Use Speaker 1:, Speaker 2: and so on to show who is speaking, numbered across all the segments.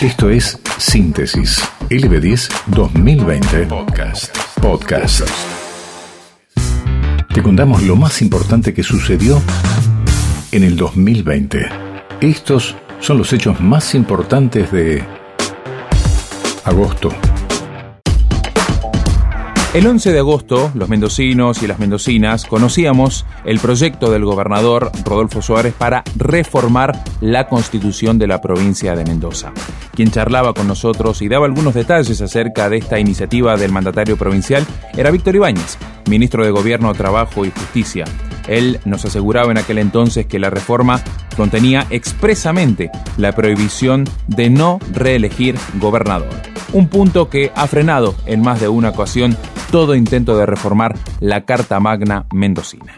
Speaker 1: Esto es Síntesis LB10 2020 Podcast. Podcast. Te contamos lo más importante que sucedió en el 2020. Estos son los hechos más importantes de agosto.
Speaker 2: El 11 de agosto, los mendocinos y las mendocinas conocíamos el proyecto del gobernador Rodolfo Suárez para reformar la constitución de la provincia de Mendoza. Quien charlaba con nosotros y daba algunos detalles acerca de esta iniciativa del mandatario provincial era Víctor Ibáñez, ministro de Gobierno, Trabajo y Justicia. Él nos aseguraba en aquel entonces que la reforma contenía expresamente la prohibición de no reelegir gobernador. Un punto que ha frenado en más de una ocasión todo intento de reformar la Carta Magna mendocina.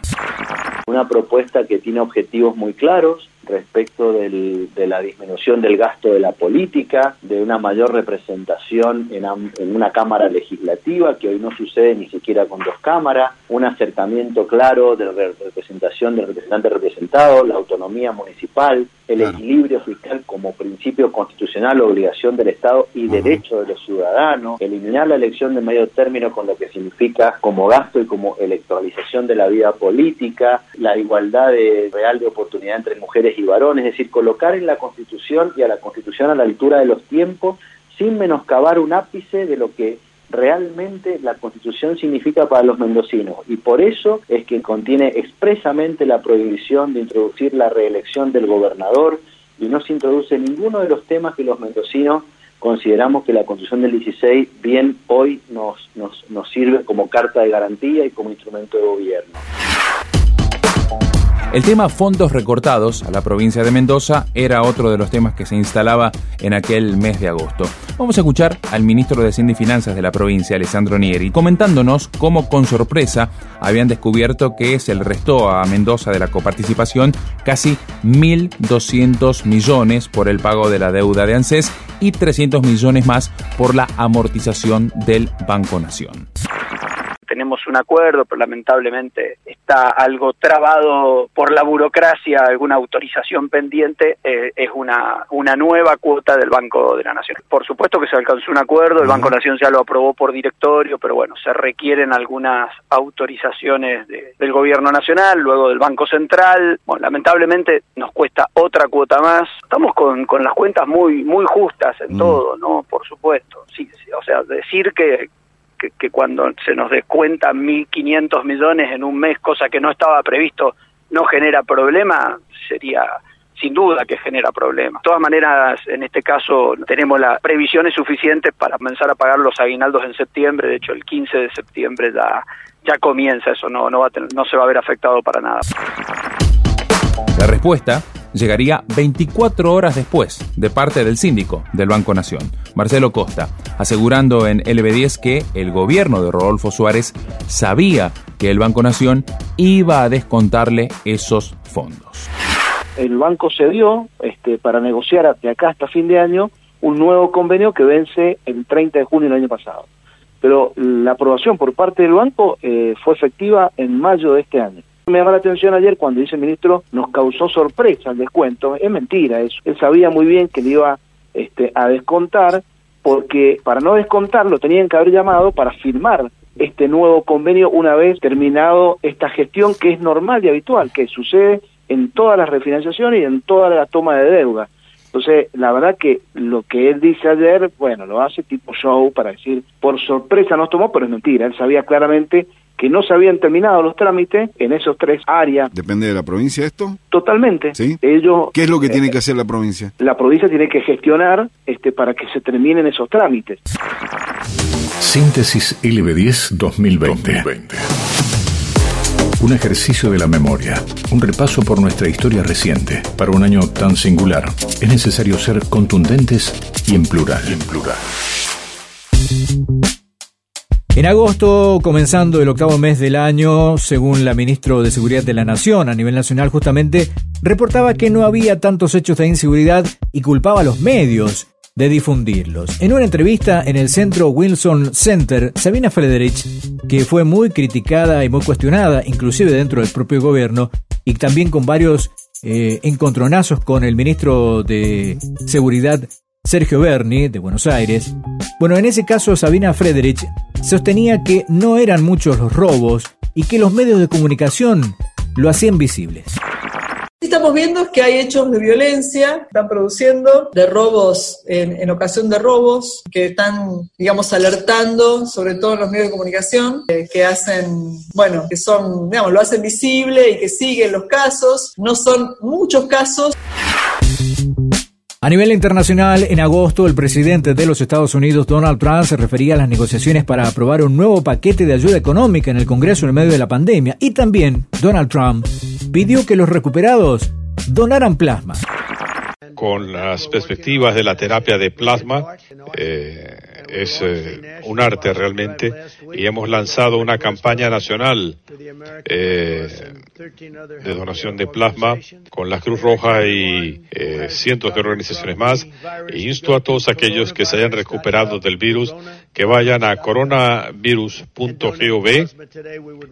Speaker 3: Una propuesta que tiene objetivos muy claros, respecto del, de la disminución del gasto de la política, de una mayor representación en, en, una Cámara Legislativa, que hoy no sucede ni siquiera con dos cámaras, un acercamiento claro de la representación del representante representado, la autonomía municipal, el equilibrio fiscal como principio constitucional, obligación del Estado y derecho de los ciudadanos, eliminar la elección de medio término con lo que significa como gasto y como electoralización de la vida política, la igualdad de, real de oportunidad entre mujeres y varones, es decir, colocar en la Constitución y a la Constitución a la altura de los tiempos sin menoscabar un ápice de lo que realmente la Constitución significa para los mendocinos y por eso es que contiene expresamente la prohibición de introducir la reelección del gobernador y no se introduce ninguno de los temas que los mendocinos consideramos que la Constitución del 16 bien hoy nos, nos, nos sirve como carta de garantía y como instrumento de gobierno.
Speaker 2: El tema fondos recortados a la provincia de Mendoza era otro de los temas que se instalaba en aquel mes de agosto. Vamos a escuchar al ministro de Hacienda y Finanzas de la provincia, Alessandro Nieri, comentándonos cómo con sorpresa habían descubierto que se le restó a Mendoza de la coparticipación casi 1.200 millones por el pago de la deuda de ANSES y 300 millones más por la amortización del Banco Nación
Speaker 4: tenemos un acuerdo, pero lamentablemente está algo trabado por la burocracia, alguna autorización pendiente, eh, es una, una nueva cuota del Banco de la Nación. Por supuesto que se alcanzó un acuerdo, el Banco de la Nación ya lo aprobó por directorio, pero bueno, se requieren algunas autorizaciones del Gobierno Nacional, luego del Banco Central. Bueno, lamentablemente nos cuesta otra cuota más. Estamos con, con las cuentas muy, muy justas en todo, ¿no? Por supuesto. Sí, sí, o sea, decir que, que, cuando se nos descuentan 1.500 millones en un mes, cosa que no estaba previsto, no genera problema, sería sin duda que genera problemas. De todas maneras, en este caso tenemos las previsiones suficientes para comenzar a pagar los aguinaldos en septiembre, de hecho el 15 de septiembre ya, ya comienza eso, no, no, va no se va a ver afectado para nada.
Speaker 2: La respuesta llegaría 24 horas después de parte del síndico del Banco Nación, Marcelo Costa, asegurando en LB10 que el gobierno de Rodolfo Suárez sabía que el Banco Nación iba a descontarle esos fondos.
Speaker 3: El banco cedió este, para negociar de acá hasta fin de año un nuevo convenio que vence el 30 de junio del año pasado. Pero la aprobación por parte del banco eh, fue efectiva en mayo de este año. Me llamó la atención ayer cuando dice el ministro, nos causó sorpresa el descuento. Es mentira eso. Él sabía muy bien que le iba este, a descontar, porque para no descontarlo tenían que haber llamado para firmar este nuevo convenio una vez terminado esta gestión que es normal y habitual, que sucede en todas las refinanciaciones y en toda la toma de deuda. Entonces, la verdad que lo que él dice ayer, bueno, lo hace tipo show para decir, por sorpresa nos tomó, pero es mentira. Él sabía claramente que no se habían terminado los trámites en esos tres áreas.
Speaker 5: ¿Depende de la provincia esto?
Speaker 3: Totalmente.
Speaker 5: ¿Sí?
Speaker 3: Ellos,
Speaker 5: ¿Qué es lo que tiene que hacer la provincia?
Speaker 3: La provincia tiene que gestionar este, para que se terminen esos trámites.
Speaker 1: Síntesis LB10 2020. 2020. Un ejercicio de la memoria, un repaso por nuestra historia reciente. Para un año tan singular, es necesario ser contundentes y en plural. Y en plural.
Speaker 2: En agosto, comenzando el octavo mes del año, según la ministra de Seguridad de la Nación a nivel nacional, justamente reportaba que no había tantos hechos de inseguridad y culpaba a los medios de difundirlos. En una entrevista en el centro Wilson Center, Sabina Frederich, que fue muy criticada y muy cuestionada, inclusive dentro del propio gobierno, y también con varios eh, encontronazos con el ministro de Seguridad
Speaker 6: Sergio Berni, de Buenos Aires. Bueno, en ese caso Sabina Frederich sostenía que no eran muchos los robos y que los medios de comunicación lo hacían visibles
Speaker 7: estamos viendo que hay hechos de violencia, están produciendo, de robos, en, ocasión de robos, que están, digamos, alertando, sobre todo en los medios de comunicación, eh, que hacen, bueno, que son, digamos, lo hacen visible y que siguen los casos. No son muchos casos.
Speaker 6: A nivel internacional, en agosto, el presidente de los Estados Unidos, Donald Trump, se refería a las negociaciones para aprobar un nuevo paquete de ayuda económica en el Congreso en medio de la pandemia. Y también, Donald Trump pidió que los recuperados donaran plasma.
Speaker 8: Con las perspectivas de la terapia de plasma, eh, es eh, un arte realmente y hemos lanzado una campaña nacional eh, de donación de plasma con la Cruz Roja y eh, cientos de organizaciones más. Insto a todos aquellos que se hayan recuperado del virus que vayan a coronavirus.gov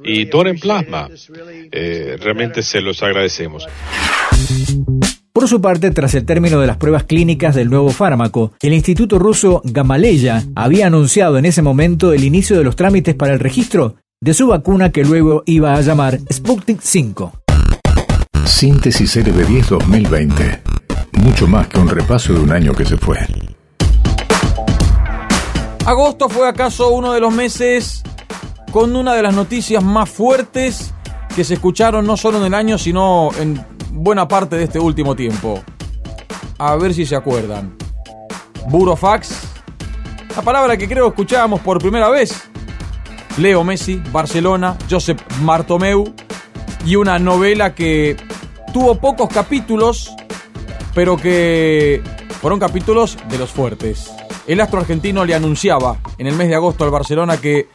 Speaker 8: y donen plasma. realmente se los agradecemos.
Speaker 6: Por su parte, tras el término de las pruebas clínicas del nuevo fármaco, el Instituto ruso Gamaleya había anunciado en ese momento el inicio de los trámites para el registro de su vacuna que luego iba a llamar Sputnik 5.
Speaker 1: Síntesis LB10 2020. Mucho más que un repaso de un año que se fue.
Speaker 9: Agosto fue acaso uno de los meses con una de las noticias más fuertes que se escucharon no solo en el año, sino en buena parte de este último tiempo. A ver si se acuerdan. Burofax, la palabra que creo escuchábamos por primera vez. Leo Messi, Barcelona, Josep Martomeu y una novela que tuvo pocos capítulos, pero que fueron capítulos de los fuertes. El astro argentino le anunciaba en el mes de agosto al Barcelona que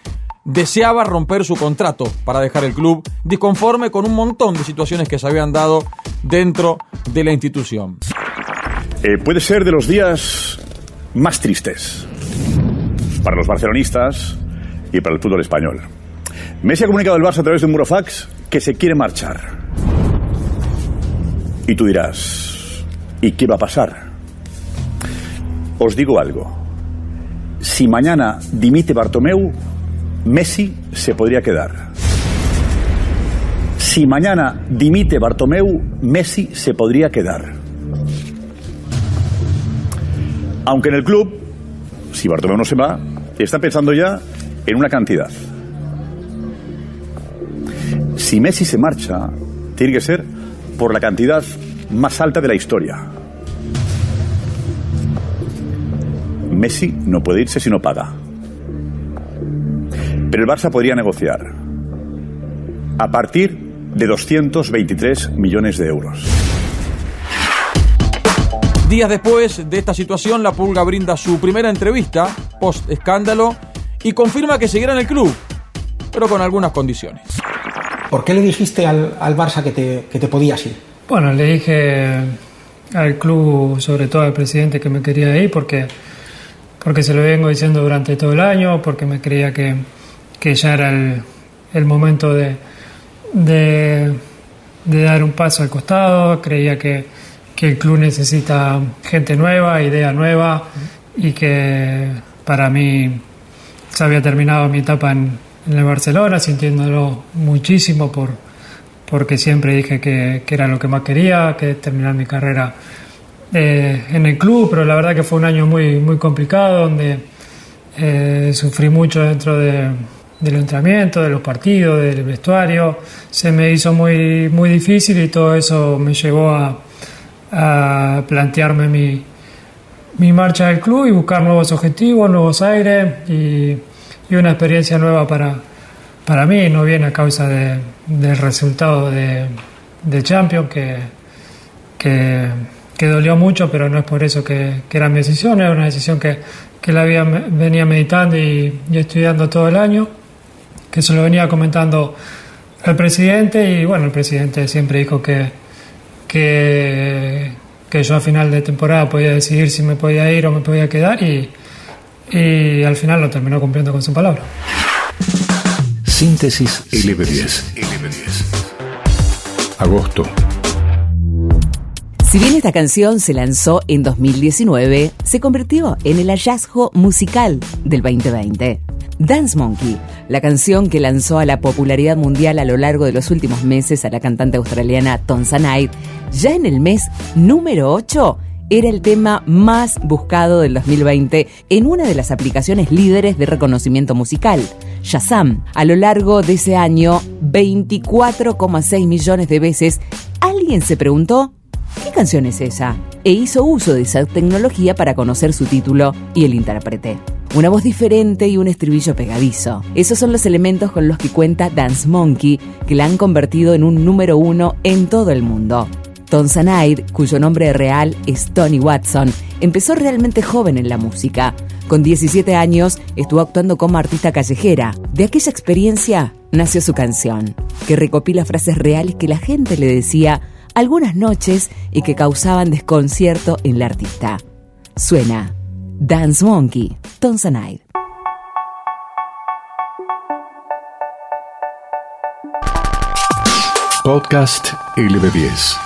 Speaker 9: deseaba romper su contrato para dejar el club, disconforme con un montón de situaciones que se habían dado dentro de la institución.
Speaker 10: Eh, puede ser de los días más tristes para los barcelonistas y para el fútbol español. Messi ha comunicado al Barça a través de un murofax que se quiere marchar. Y tú dirás, ¿y qué va a pasar? Os digo algo. Si mañana dimite Bartomeu, Messi se podría quedar. Si mañana dimite Bartomeu, Messi se podría quedar. Aunque en el club, si Bartomeu no se va, está pensando ya en una cantidad. Si Messi se marcha, tiene que ser por la cantidad más alta de la historia. Messi no puede irse si no paga. Pero el Barça podría negociar a partir de 223 millones de euros.
Speaker 9: Días después de esta situación, la Pulga brinda su primera entrevista post escándalo y confirma que seguirá en el club, pero con algunas condiciones.
Speaker 11: ¿Por qué le dijiste al, Barça que te, que te podías ir?
Speaker 12: Bueno, le dije al club, sobre todo al presidente, que me quería ir porque, porque se lo vengo diciendo durante todo el año, porque me creía que, que ya era el, momento de, de, dar un paso al costado, creía que, el club necesita gente nueva, idea nueva y que para mí se había terminado mi etapa en, en el Barcelona, sintiéndolo muchísimo por, porque siempre dije que, era lo que más quería, que terminar mi carrera eh, en el club, pero la verdad que fue un año muy, muy complicado donde eh, sufrí mucho dentro de, del entrenamiento, de los partidos, del vestuario. Se me hizo muy, muy difícil y todo eso me llevó a, plantearme mi, mi, marcha del club y buscar nuevos objetivos, nuevos aires y, una experiencia nueva para, para mí. No viene a causa del resultado de, de Champions, que, que, dolió mucho, pero no es por eso que, era mi decisión, era una decisión que, que la había, venía meditando y, y estudiando todo el año que se lo venía comentando el presidente y bueno, el presidente siempre dijo que, que, yo a final de temporada podía decidir si me podía ir o me podía quedar y, y al final lo terminó cumpliendo con su palabra.
Speaker 1: Síntesis LB10. LB10. Agosto
Speaker 13: Si bien esta canción se lanzó en 2019, se convirtió en el hallazgo musical del 2020. Dance Monkey, la canción que lanzó a la popularidad mundial a lo largo de los últimos meses a la cantante australiana Tonsa Knight, ya en el mes número 8 era el tema más buscado del 2020 en una de las aplicaciones líderes de reconocimiento musical, Shazam. A lo largo de ese año, 24,6 millones de veces, alguien se preguntó, ¿qué canción es esa? E hizo uso de esa tecnología para conocer su título y el intérprete. Una voz diferente y un estribillo pegadizo. Esos son los elementos con los que cuenta Dance Monkey, que la han convertido en un número uno en todo el mundo. Tom Sanaid, cuyo nombre real es Tony Watson, empezó realmente joven en la música. Con 17 años estuvo actuando como artista callejera. De aquella experiencia nació su canción, que recopila frases reales que la gente le decía algunas noches y que causaban desconcierto en la artista. Suena Dance Monkey, Tom.
Speaker 1: Podcast LB10.